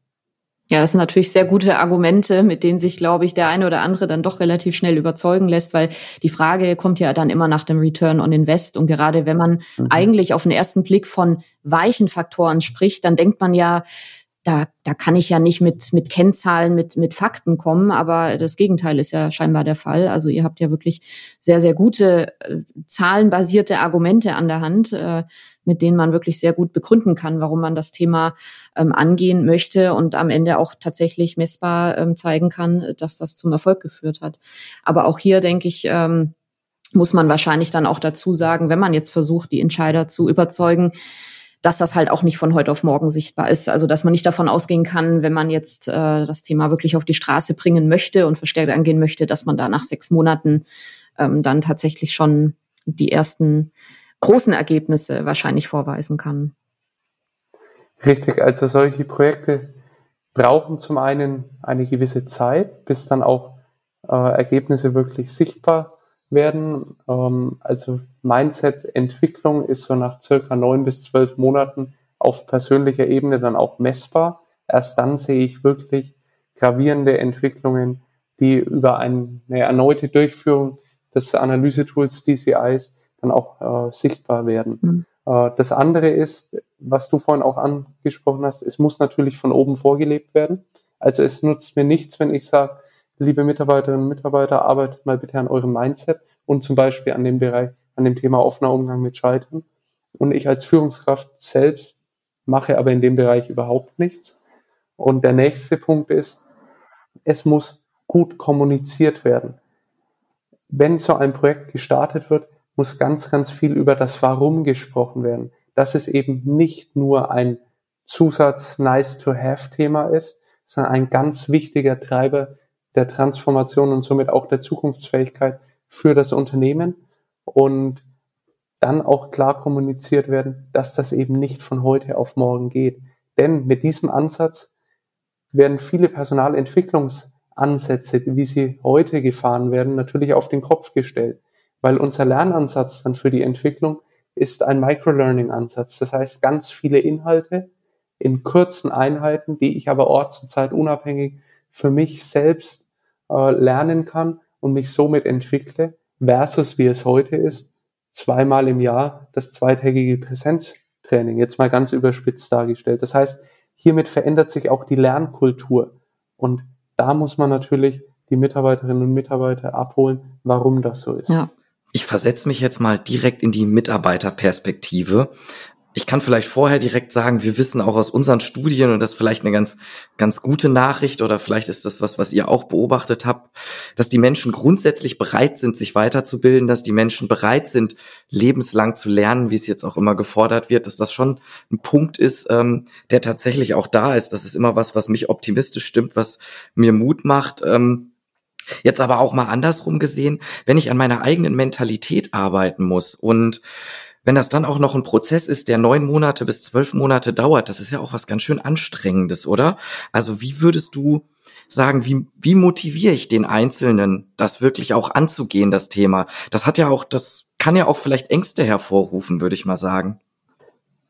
Speaker 2: Ja, das sind natürlich sehr gute Argumente, mit denen sich, glaube ich, der eine oder andere dann doch relativ schnell überzeugen lässt, weil die Frage kommt ja dann immer nach dem Return on Invest. Und gerade wenn man mhm. eigentlich auf den ersten Blick von weichen Faktoren spricht, dann denkt man ja, da, da kann ich ja nicht mit, mit Kennzahlen, mit, mit Fakten kommen, aber das Gegenteil ist ja scheinbar der Fall. Also ihr habt ja wirklich sehr, sehr gute äh, zahlenbasierte Argumente an der Hand, äh, mit denen man wirklich sehr gut begründen kann, warum man das Thema ähm, angehen möchte und am Ende auch tatsächlich messbar ähm, zeigen kann, dass das zum Erfolg geführt hat. Aber auch hier denke ich, ähm, muss man wahrscheinlich dann auch dazu sagen, wenn man jetzt versucht, die Entscheider zu überzeugen, dass das halt auch nicht von heute auf morgen sichtbar ist. Also dass man nicht davon ausgehen kann, wenn man jetzt äh, das Thema wirklich auf die Straße bringen möchte und verstärkt angehen möchte, dass man da nach sechs Monaten ähm, dann tatsächlich schon die ersten großen Ergebnisse wahrscheinlich vorweisen kann.
Speaker 4: Richtig, also solche Projekte brauchen zum einen eine gewisse Zeit, bis dann auch äh, Ergebnisse wirklich sichtbar werden. Ähm, also Mindset-Entwicklung ist so nach circa neun bis zwölf Monaten auf persönlicher Ebene dann auch messbar. Erst dann sehe ich wirklich gravierende Entwicklungen, die über eine erneute Durchführung des Analysetools DCIs dann auch äh, sichtbar werden. Mhm. Äh, das andere ist, was du vorhin auch angesprochen hast, es muss natürlich von oben vorgelebt werden. Also es nutzt mir nichts, wenn ich sage, liebe Mitarbeiterinnen und Mitarbeiter, arbeitet mal bitte an eurem Mindset und zum Beispiel an dem Bereich, an dem Thema offener Umgang mit Scheitern. Und ich als Führungskraft selbst mache aber in dem Bereich überhaupt nichts. Und der nächste Punkt ist, es muss gut kommuniziert werden. Wenn so ein Projekt gestartet wird, muss ganz, ganz viel über das Warum gesprochen werden. Dass es eben nicht nur ein Zusatz Nice-to-Have-Thema ist, sondern ein ganz wichtiger Treiber der Transformation und somit auch der Zukunftsfähigkeit für das Unternehmen und dann auch klar kommuniziert werden, dass das eben nicht von heute auf morgen geht. Denn mit diesem Ansatz werden viele Personalentwicklungsansätze, wie sie heute gefahren werden, natürlich auf den Kopf gestellt weil unser Lernansatz dann für die Entwicklung ist ein Microlearning-Ansatz. Das heißt, ganz viele Inhalte in kurzen Einheiten, die ich aber orts- und zeitunabhängig für mich selbst äh, lernen kann und mich somit entwickle, versus wie es heute ist, zweimal im Jahr das zweitägige Präsenztraining, jetzt mal ganz überspitzt dargestellt. Das heißt, hiermit verändert sich auch die Lernkultur. Und da muss man natürlich die Mitarbeiterinnen und Mitarbeiter abholen, warum das so ist.
Speaker 3: Ja. Ich versetze mich jetzt mal direkt in die Mitarbeiterperspektive. Ich kann vielleicht vorher direkt sagen, wir wissen auch aus unseren Studien, und das ist vielleicht eine ganz, ganz gute Nachricht, oder vielleicht ist das was, was ihr auch beobachtet habt, dass die Menschen grundsätzlich bereit sind, sich weiterzubilden, dass die Menschen bereit sind, lebenslang zu lernen, wie es jetzt auch immer gefordert wird, dass das schon ein Punkt ist, ähm, der tatsächlich auch da ist. Das ist immer was, was mich optimistisch stimmt, was mir Mut macht. Ähm, Jetzt aber auch mal andersrum gesehen, wenn ich an meiner eigenen Mentalität arbeiten muss und wenn das dann auch noch ein Prozess ist, der neun Monate bis zwölf Monate dauert, das ist ja auch was ganz schön anstrengendes, oder? Also wie würdest du sagen, wie, wie motiviere ich den Einzelnen, das wirklich auch anzugehen, das Thema? Das hat ja auch, das kann ja auch vielleicht Ängste hervorrufen, würde ich mal sagen.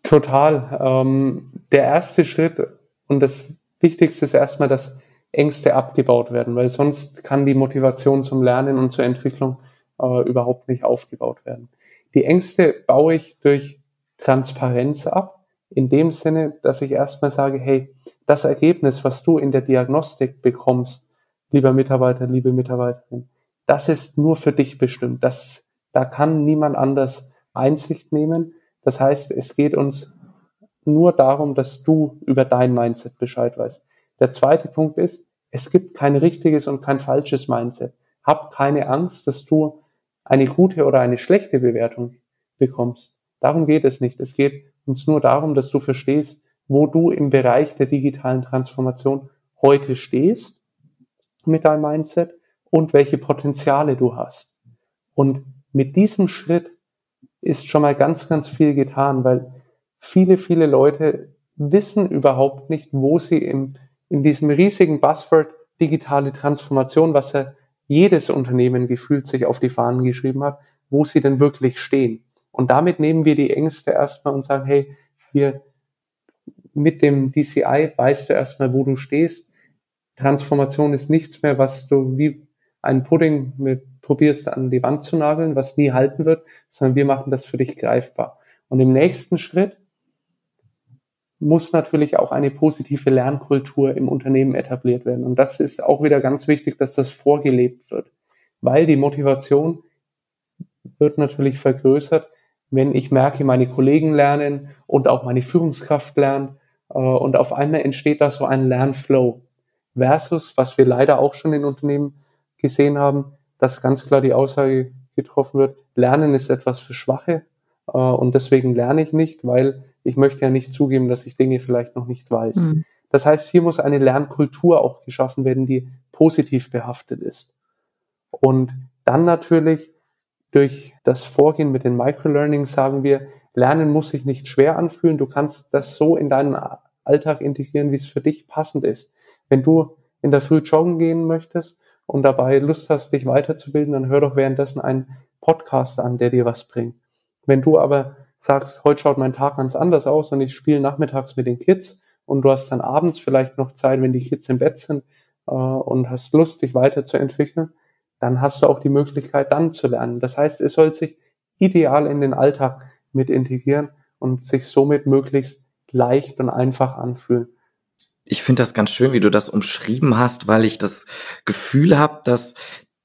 Speaker 4: Total. Ähm, der erste Schritt und das Wichtigste ist erstmal, dass Ängste abgebaut werden, weil sonst kann die Motivation zum Lernen und zur Entwicklung äh, überhaupt nicht aufgebaut werden. Die Ängste baue ich durch Transparenz ab, in dem Sinne, dass ich erstmal sage, hey, das Ergebnis, was du in der Diagnostik bekommst, lieber Mitarbeiter, liebe Mitarbeiterin, das ist nur für dich bestimmt. Das, da kann niemand anders Einsicht nehmen. Das heißt, es geht uns nur darum, dass du über dein Mindset Bescheid weißt. Der zweite Punkt ist, es gibt kein richtiges und kein falsches Mindset. Hab keine Angst, dass du eine gute oder eine schlechte Bewertung bekommst. Darum geht es nicht. Es geht uns nur darum, dass du verstehst, wo du im Bereich der digitalen Transformation heute stehst mit deinem Mindset und welche Potenziale du hast. Und mit diesem Schritt ist schon mal ganz, ganz viel getan, weil viele, viele Leute wissen überhaupt nicht, wo sie im in diesem riesigen Buzzword digitale Transformation, was ja jedes Unternehmen gefühlt sich auf die Fahnen geschrieben hat, wo sie denn wirklich stehen. Und damit nehmen wir die Ängste erstmal und sagen, hey, wir mit dem DCI weißt du erstmal, wo du stehst. Transformation ist nichts mehr, was du wie ein Pudding mit probierst an die Wand zu nageln, was nie halten wird, sondern wir machen das für dich greifbar. Und im nächsten Schritt muss natürlich auch eine positive Lernkultur im Unternehmen etabliert werden. Und das ist auch wieder ganz wichtig, dass das vorgelebt wird, weil die Motivation wird natürlich vergrößert, wenn ich merke, meine Kollegen lernen und auch meine Führungskraft lernt äh, und auf einmal entsteht da so ein Lernflow versus, was wir leider auch schon in Unternehmen gesehen haben, dass ganz klar die Aussage getroffen wird, Lernen ist etwas für Schwache äh, und deswegen lerne ich nicht, weil ich möchte ja nicht zugeben, dass ich Dinge vielleicht noch nicht weiß. Mhm. Das heißt, hier muss eine Lernkultur auch geschaffen werden, die positiv behaftet ist. Und dann natürlich durch das Vorgehen mit den Microlearnings sagen wir, Lernen muss sich nicht schwer anfühlen. Du kannst das so in deinen Alltag integrieren, wie es für dich passend ist. Wenn du in der Früh joggen gehen möchtest und dabei Lust hast, dich weiterzubilden, dann hör doch währenddessen einen Podcast an, der dir was bringt. Wenn du aber sagst, heute schaut mein Tag ganz anders aus und ich spiele nachmittags mit den Kids und du hast dann abends vielleicht noch Zeit, wenn die Kids im Bett sind äh, und hast Lust, dich weiterzuentwickeln, dann hast du auch die Möglichkeit, dann zu lernen. Das heißt, es soll sich ideal in den Alltag mit integrieren und sich somit möglichst leicht und einfach anfühlen.
Speaker 3: Ich finde das ganz schön, wie du das umschrieben hast, weil ich das Gefühl habe, dass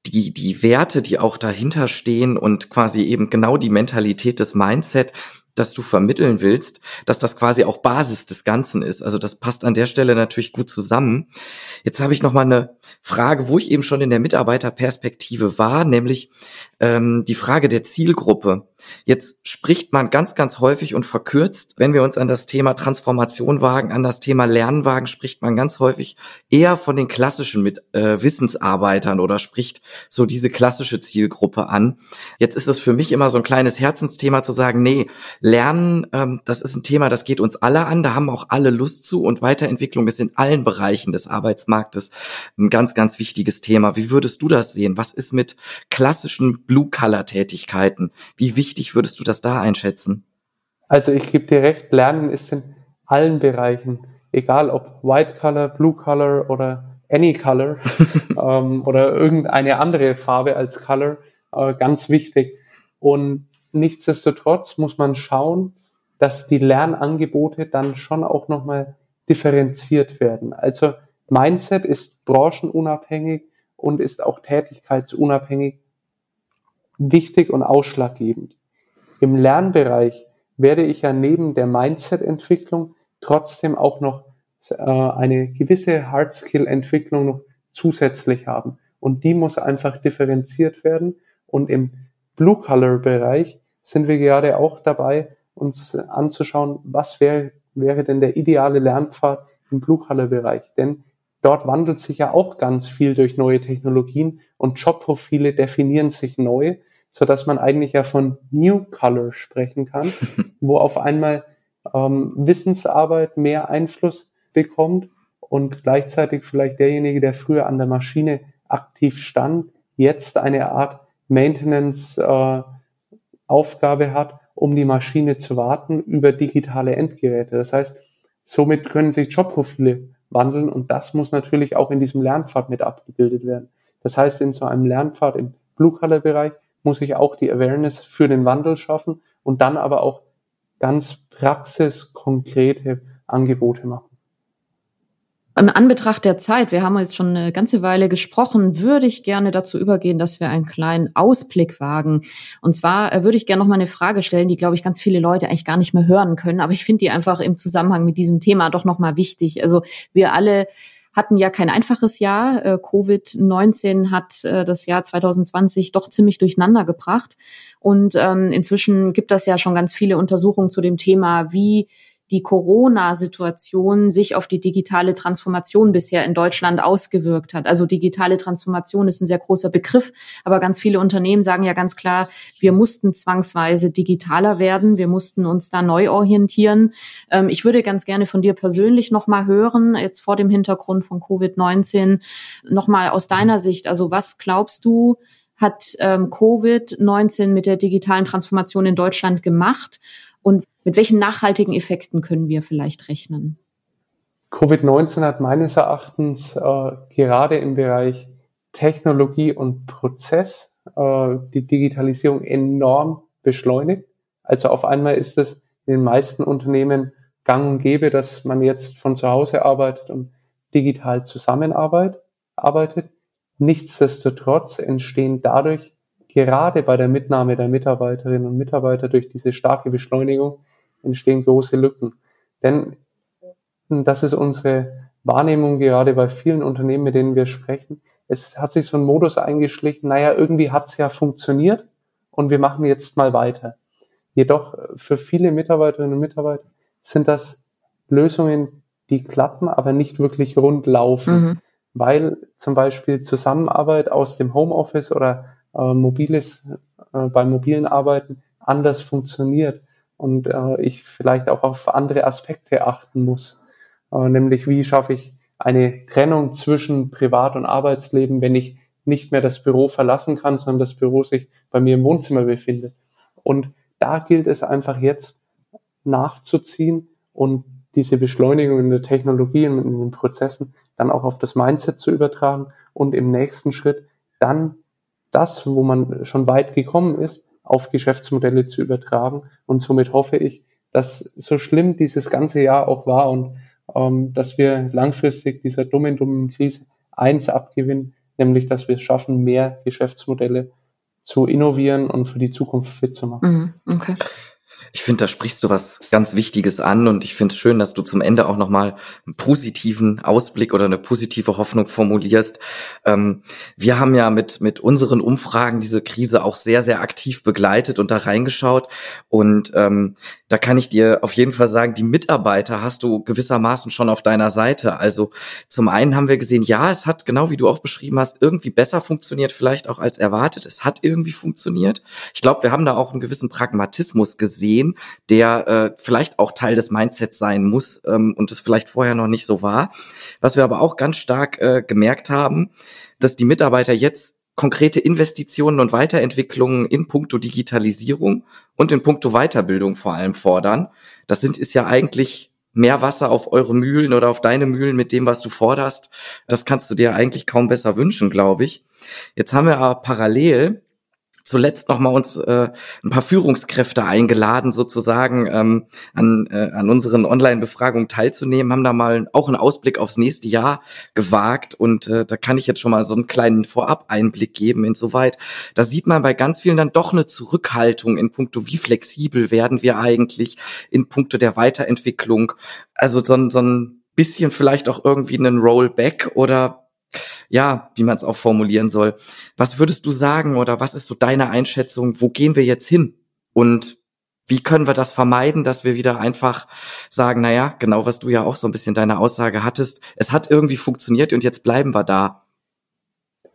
Speaker 3: die, die Werte, die auch dahinter stehen und quasi eben genau die Mentalität des Mindset, das du vermitteln willst, dass das quasi auch Basis des Ganzen ist. Also das passt an der Stelle natürlich gut zusammen. Jetzt habe ich noch mal eine Frage, wo ich eben schon in der Mitarbeiterperspektive war, nämlich ähm, die Frage der Zielgruppe. Jetzt spricht man ganz, ganz häufig und verkürzt, wenn wir uns an das Thema Transformation wagen, an das Thema Lernen wagen, spricht man ganz häufig eher von den klassischen mit, äh, Wissensarbeitern oder spricht so diese klassische Zielgruppe an. Jetzt ist es für mich immer so ein kleines Herzensthema zu sagen, nee, Lernen, ähm, das ist ein Thema, das geht uns alle an, da haben auch alle Lust zu und Weiterentwicklung ist in allen Bereichen des Arbeitsmarktes ein ganz, ganz wichtiges Thema. Wie würdest du das sehen? Was ist mit klassischen Blue-Color-Tätigkeiten? Wie wichtig würdest du das da einschätzen?
Speaker 4: Also ich gebe dir recht, Lernen ist in allen Bereichen, egal ob White Color, Blue Color oder Any Color [laughs] ähm, oder irgendeine andere Farbe als Color, äh, ganz wichtig. Und nichtsdestotrotz muss man schauen, dass die Lernangebote dann schon auch nochmal differenziert werden. Also Mindset ist branchenunabhängig und ist auch tätigkeitsunabhängig wichtig und ausschlaggebend. Im Lernbereich werde ich ja neben der Mindset-Entwicklung trotzdem auch noch äh, eine gewisse Hard-Skill-Entwicklung noch zusätzlich haben. Und die muss einfach differenziert werden. Und im Blue-Color-Bereich sind wir gerade auch dabei, uns anzuschauen, was wäre, wäre denn der ideale Lernpfad im Blue-Color-Bereich. Denn dort wandelt sich ja auch ganz viel durch neue Technologien und Jobprofile definieren sich neu, so dass man eigentlich ja von New Color sprechen kann, [laughs] wo auf einmal ähm, Wissensarbeit mehr Einfluss bekommt und gleichzeitig vielleicht derjenige, der früher an der Maschine aktiv stand, jetzt eine Art Maintenance äh, Aufgabe hat, um die Maschine zu warten über digitale Endgeräte. Das heißt, somit können sich Jobprofile wandeln und das muss natürlich auch in diesem Lernpfad mit abgebildet werden. Das heißt, in so einem Lernpfad im Blue-Color-Bereich muss ich auch die Awareness für den Wandel schaffen und dann aber auch ganz praxiskonkrete Angebote machen.
Speaker 2: Im Anbetracht der Zeit, wir haben jetzt schon eine ganze Weile gesprochen, würde ich gerne dazu übergehen, dass wir einen kleinen Ausblick wagen. Und zwar äh, würde ich gerne noch mal eine Frage stellen, die, glaube ich, ganz viele Leute eigentlich gar nicht mehr hören können. Aber ich finde die einfach im Zusammenhang mit diesem Thema doch noch mal wichtig. Also wir alle hatten ja kein einfaches Jahr. Äh, Covid-19 hat äh, das Jahr 2020 doch ziemlich durcheinander gebracht. Und ähm, inzwischen gibt es ja schon ganz viele Untersuchungen zu dem Thema, wie die Corona-Situation sich auf die digitale Transformation bisher in Deutschland ausgewirkt hat. Also digitale Transformation ist ein sehr großer Begriff, aber ganz viele Unternehmen sagen ja ganz klar, wir mussten zwangsweise digitaler werden, wir mussten uns da neu orientieren. Ähm, ich würde ganz gerne von dir persönlich nochmal hören, jetzt vor dem Hintergrund von Covid-19, nochmal aus deiner Sicht. Also was glaubst du, hat ähm, Covid-19 mit der digitalen Transformation in Deutschland gemacht? Und mit welchen nachhaltigen Effekten können wir vielleicht rechnen?
Speaker 4: Covid-19 hat meines Erachtens äh, gerade im Bereich Technologie und Prozess äh, die Digitalisierung enorm beschleunigt. Also auf einmal ist es in den meisten Unternehmen gang und gäbe, dass man jetzt von zu Hause arbeitet und digital zusammenarbeitet. Arbeitet. Nichtsdestotrotz entstehen dadurch gerade bei der Mitnahme der Mitarbeiterinnen und Mitarbeiter durch diese starke Beschleunigung entstehen große Lücken. Denn das ist unsere Wahrnehmung gerade bei vielen Unternehmen, mit denen wir sprechen. Es hat sich so ein Modus eingeschlichen, naja, irgendwie hat es ja funktioniert und wir machen jetzt mal weiter. Jedoch für viele Mitarbeiterinnen und Mitarbeiter sind das Lösungen, die klappen, aber nicht wirklich rund laufen, mhm. weil zum Beispiel Zusammenarbeit aus dem Homeoffice oder äh, mobiles äh, beim mobilen Arbeiten anders funktioniert und äh, ich vielleicht auch auf andere Aspekte achten muss. Äh, nämlich wie schaffe ich eine Trennung zwischen Privat- und Arbeitsleben, wenn ich nicht mehr das Büro verlassen kann, sondern das Büro sich bei mir im Wohnzimmer befindet. Und da gilt es einfach jetzt nachzuziehen und diese Beschleunigung in der Technologie und in den Prozessen dann auch auf das Mindset zu übertragen und im nächsten Schritt dann das, wo man schon weit gekommen ist, auf Geschäftsmodelle zu übertragen. Und somit hoffe ich, dass so schlimm dieses ganze Jahr auch war und ähm, dass wir langfristig dieser dummen, dummen Krise eins abgewinnen, nämlich dass wir es schaffen, mehr Geschäftsmodelle zu innovieren und für die Zukunft fit zu machen.
Speaker 3: Mhm, okay. Ich finde, da sprichst du was ganz Wichtiges an und ich finde es schön, dass du zum Ende auch nochmal einen positiven Ausblick oder eine positive Hoffnung formulierst. Ähm, wir haben ja mit, mit unseren Umfragen diese Krise auch sehr, sehr aktiv begleitet und da reingeschaut und ähm, da kann ich dir auf jeden Fall sagen, die Mitarbeiter hast du gewissermaßen schon auf deiner Seite. Also zum einen haben wir gesehen, ja, es hat genau wie du auch beschrieben hast, irgendwie besser funktioniert, vielleicht auch als erwartet. Es hat irgendwie funktioniert. Ich glaube, wir haben da auch einen gewissen Pragmatismus gesehen, der äh, vielleicht auch Teil des Mindsets sein muss ähm, und es vielleicht vorher noch nicht so war. Was wir aber auch ganz stark äh, gemerkt haben, dass die Mitarbeiter jetzt konkrete Investitionen und Weiterentwicklungen in puncto Digitalisierung und in puncto Weiterbildung vor allem fordern. Das sind, ist ja eigentlich mehr Wasser auf eure Mühlen oder auf deine Mühlen mit dem, was du forderst. Das kannst du dir eigentlich kaum besser wünschen, glaube ich. Jetzt haben wir aber parallel zuletzt noch mal uns äh, ein paar Führungskräfte eingeladen, sozusagen ähm, an, äh, an unseren Online-Befragungen teilzunehmen, haben da mal auch einen Ausblick aufs nächste Jahr gewagt und äh, da kann ich jetzt schon mal so einen kleinen Vorab-Einblick geben. Insoweit, da sieht man bei ganz vielen dann doch eine Zurückhaltung in puncto, wie flexibel werden wir eigentlich in puncto der Weiterentwicklung. Also so, so ein bisschen vielleicht auch irgendwie einen Rollback oder ja, wie man es auch formulieren soll. Was würdest du sagen oder was ist so deine Einschätzung? Wo gehen wir jetzt hin? Und wie können wir das vermeiden, dass wir wieder einfach sagen, na ja, genau was du ja auch so ein bisschen deine Aussage hattest, es hat irgendwie funktioniert und jetzt bleiben wir da.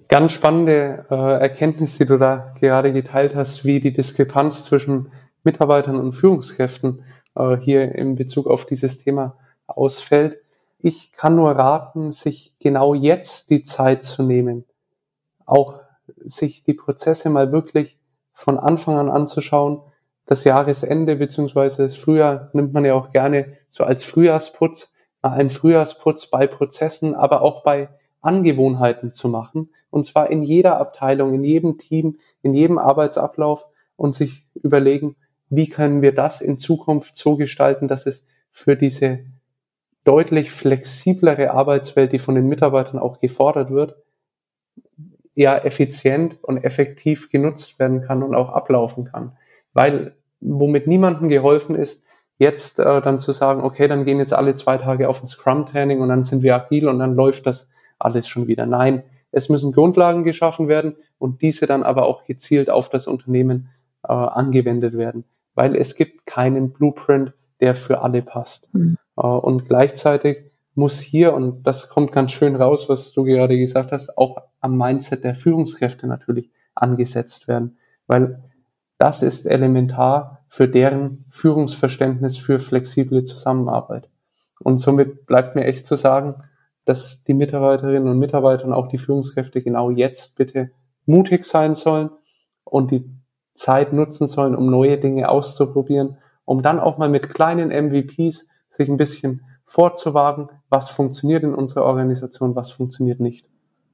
Speaker 4: Ganz spannende äh, Erkenntnis, die du da gerade geteilt hast, wie die Diskrepanz zwischen Mitarbeitern und Führungskräften äh, hier in Bezug auf dieses Thema ausfällt. Ich kann nur raten, sich genau jetzt die Zeit zu nehmen, auch sich die Prozesse mal wirklich von Anfang an anzuschauen. Das Jahresende beziehungsweise das Frühjahr nimmt man ja auch gerne so als Frühjahrsputz, mal einen Frühjahrsputz bei Prozessen, aber auch bei Angewohnheiten zu machen. Und zwar in jeder Abteilung, in jedem Team, in jedem Arbeitsablauf und sich überlegen, wie können wir das in Zukunft so gestalten, dass es für diese deutlich flexiblere Arbeitswelt, die von den Mitarbeitern auch gefordert wird, ja effizient und effektiv genutzt werden kann und auch ablaufen kann. Weil womit niemandem geholfen ist, jetzt äh, dann zu sagen, okay, dann gehen jetzt alle zwei Tage auf ein Scrum-Training und dann sind wir agil und dann läuft das alles schon wieder. Nein, es müssen Grundlagen geschaffen werden und diese dann aber auch gezielt auf das Unternehmen äh, angewendet werden, weil es gibt keinen Blueprint, der für alle passt. Mhm. Äh, und gleichzeitig muss hier, und das kommt ganz schön raus, was du gerade gesagt hast, auch am Mindset der Führungskräfte natürlich angesetzt werden, weil das ist elementar für deren Führungsverständnis für flexible Zusammenarbeit. Und somit bleibt mir echt zu sagen, dass die Mitarbeiterinnen und Mitarbeiter und auch die Führungskräfte genau jetzt bitte mutig sein sollen und die Zeit nutzen sollen, um neue Dinge auszuprobieren, um dann auch mal mit kleinen MVPs sich ein bisschen vorzuwagen, was funktioniert in unserer Organisation, was funktioniert nicht.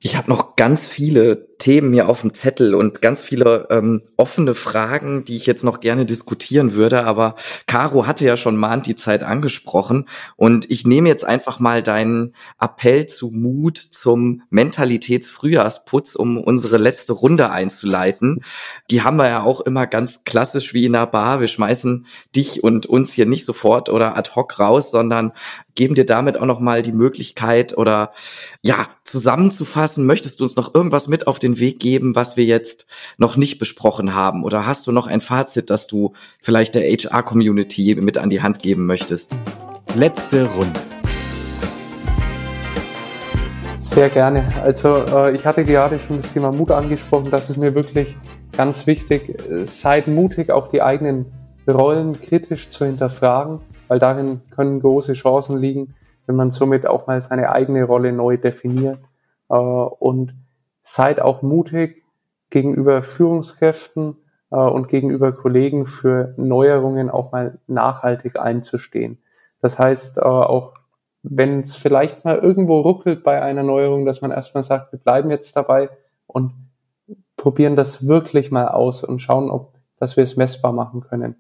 Speaker 3: Ich habe noch ganz viele Themen hier auf dem Zettel und ganz viele ähm, offene Fragen, die ich jetzt noch gerne diskutieren würde. Aber Caro hatte ja schon mal die Zeit angesprochen und ich nehme jetzt einfach mal deinen Appell zu Mut zum Mentalitätsfrühjahrsputz, um unsere letzte Runde einzuleiten. Die haben wir ja auch immer ganz klassisch wie in der Bar. Wir schmeißen dich und uns hier nicht sofort oder ad hoc raus, sondern geben dir damit auch noch mal die Möglichkeit oder ja zusammenzufassen. Möchtest du uns noch irgendwas mit auf den Weg geben, was wir jetzt noch nicht besprochen haben? Oder hast du noch ein Fazit, das du vielleicht der HR-Community mit an die Hand geben möchtest?
Speaker 1: Letzte Runde.
Speaker 4: Sehr gerne. Also äh, ich hatte gerade schon das Thema Mut angesprochen. Das ist mir wirklich ganz wichtig. Seid mutig, auch die eigenen Rollen kritisch zu hinterfragen weil darin können große Chancen liegen, wenn man somit auch mal seine eigene Rolle neu definiert. Äh, und seid auch mutig gegenüber Führungskräften äh, und gegenüber Kollegen für Neuerungen auch mal nachhaltig einzustehen. Das heißt, äh, auch wenn es vielleicht mal irgendwo ruckelt bei einer Neuerung, dass man erstmal sagt, wir bleiben jetzt dabei und probieren das wirklich mal aus und schauen, ob dass wir es messbar machen können.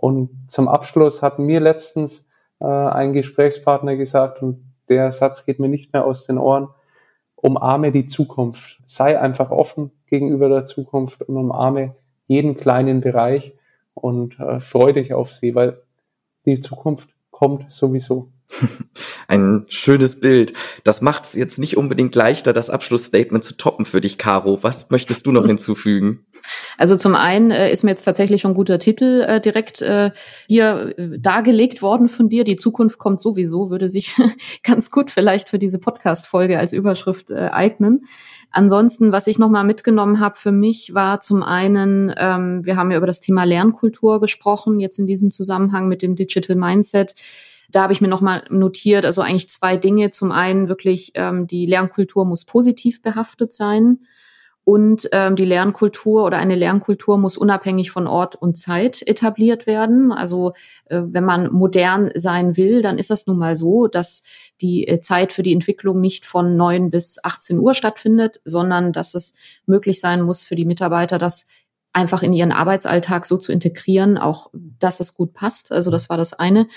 Speaker 4: Und zum Abschluss hat mir letztens äh, ein Gesprächspartner gesagt, und der Satz geht mir nicht mehr aus den Ohren, umarme die Zukunft. Sei einfach offen gegenüber der Zukunft und umarme jeden kleinen Bereich und äh, freu dich auf sie, weil die Zukunft kommt sowieso. [laughs]
Speaker 3: Ein schönes Bild. Das macht es jetzt nicht unbedingt leichter, das Abschlussstatement zu toppen für dich, Caro. Was möchtest du noch [laughs] hinzufügen?
Speaker 2: Also zum einen äh, ist mir jetzt tatsächlich schon ein guter Titel äh, direkt äh, hier äh, dargelegt worden von dir. Die Zukunft kommt sowieso, würde sich [laughs] ganz gut vielleicht für diese Podcast-Folge als Überschrift äh, eignen. Ansonsten, was ich nochmal mitgenommen habe für mich, war zum einen, ähm, wir haben ja über das Thema Lernkultur gesprochen, jetzt in diesem Zusammenhang mit dem Digital Mindset. Da habe ich mir nochmal notiert, also eigentlich zwei Dinge. Zum einen wirklich, ähm, die Lernkultur muss positiv behaftet sein. Und ähm, die Lernkultur oder eine Lernkultur muss unabhängig von Ort und Zeit etabliert werden. Also äh, wenn man modern sein will, dann ist das nun mal so, dass die äh, Zeit für die Entwicklung nicht von neun bis 18 Uhr stattfindet, sondern dass es möglich sein muss für die Mitarbeiter, das einfach in ihren Arbeitsalltag so zu integrieren, auch dass es gut passt. Also das war das eine.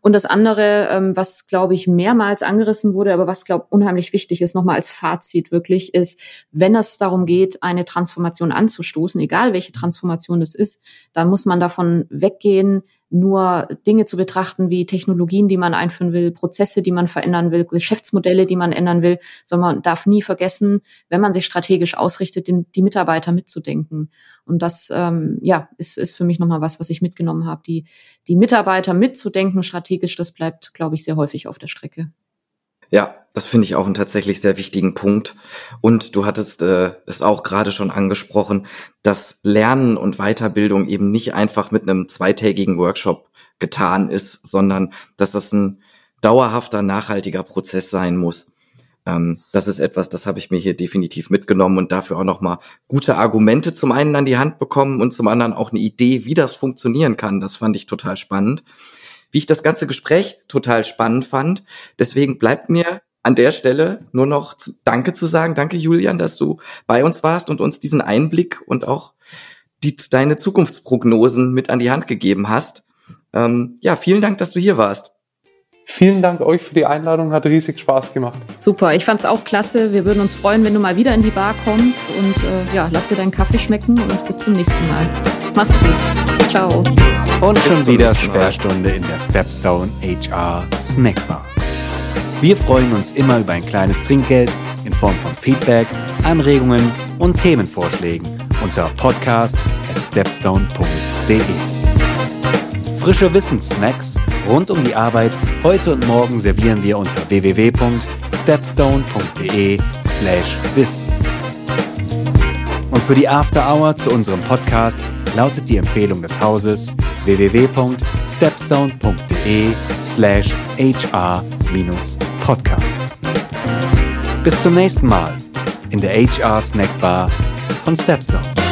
Speaker 2: Und das andere, ähm, was, glaube ich, mehrmals angerissen wurde, aber was, glaube unheimlich wichtig ist, nochmal als Fazit wirklich, ist, wenn es darum geht, eine Transformation anzustoßen, egal welche Transformation es ist, dann muss man davon weggehen, nur Dinge zu betrachten wie Technologien, die man einführen will, Prozesse, die man verändern will, Geschäftsmodelle, die man ändern will, sondern man darf nie vergessen, wenn man sich strategisch ausrichtet, den, die Mitarbeiter mitzudenken. Und das ähm, ja, ist, ist für mich nochmal was, was ich mitgenommen habe. Die, die Mitarbeiter mitzudenken strategisch, das bleibt, glaube ich, sehr häufig auf der Strecke.
Speaker 3: Ja, das finde ich auch einen tatsächlich sehr wichtigen Punkt. Und du hattest äh, es auch gerade schon angesprochen, dass Lernen und Weiterbildung eben nicht einfach mit einem zweitägigen Workshop getan ist, sondern dass das ein dauerhafter, nachhaltiger Prozess sein muss. Ähm, das ist etwas, das habe ich mir hier definitiv mitgenommen und dafür auch nochmal gute Argumente zum einen an die Hand bekommen und zum anderen auch eine Idee, wie das funktionieren kann. Das fand ich total spannend wie ich das ganze Gespräch total spannend fand. Deswegen bleibt mir an der Stelle nur noch Danke zu sagen. Danke, Julian, dass du bei uns warst und uns diesen Einblick und auch die, deine Zukunftsprognosen mit an die Hand gegeben hast. Ähm, ja, vielen Dank, dass du hier warst.
Speaker 4: Vielen Dank euch für die Einladung, hat riesig Spaß gemacht.
Speaker 2: Super, ich fand's auch klasse. Wir würden uns freuen, wenn du mal wieder in die Bar kommst und äh, ja, lass dir deinen Kaffee schmecken und bis zum nächsten Mal. Mach's gut. Ciao.
Speaker 1: Und schon wieder Sperrstunde in der Stepstone HR Snackbar. Wir freuen uns immer über ein kleines Trinkgeld in Form von Feedback, Anregungen und Themenvorschlägen unter podcast at stepstone.de. Frische Wissenssnacks rund um die Arbeit heute und morgen servieren wir unter www.stepstone.de slash wissen. Und für die After Hour zu unserem Podcast lautet die Empfehlung des Hauses www.stepstone.de slash hr-podcast. Bis zum nächsten Mal in der HR Snackbar von Stepstone.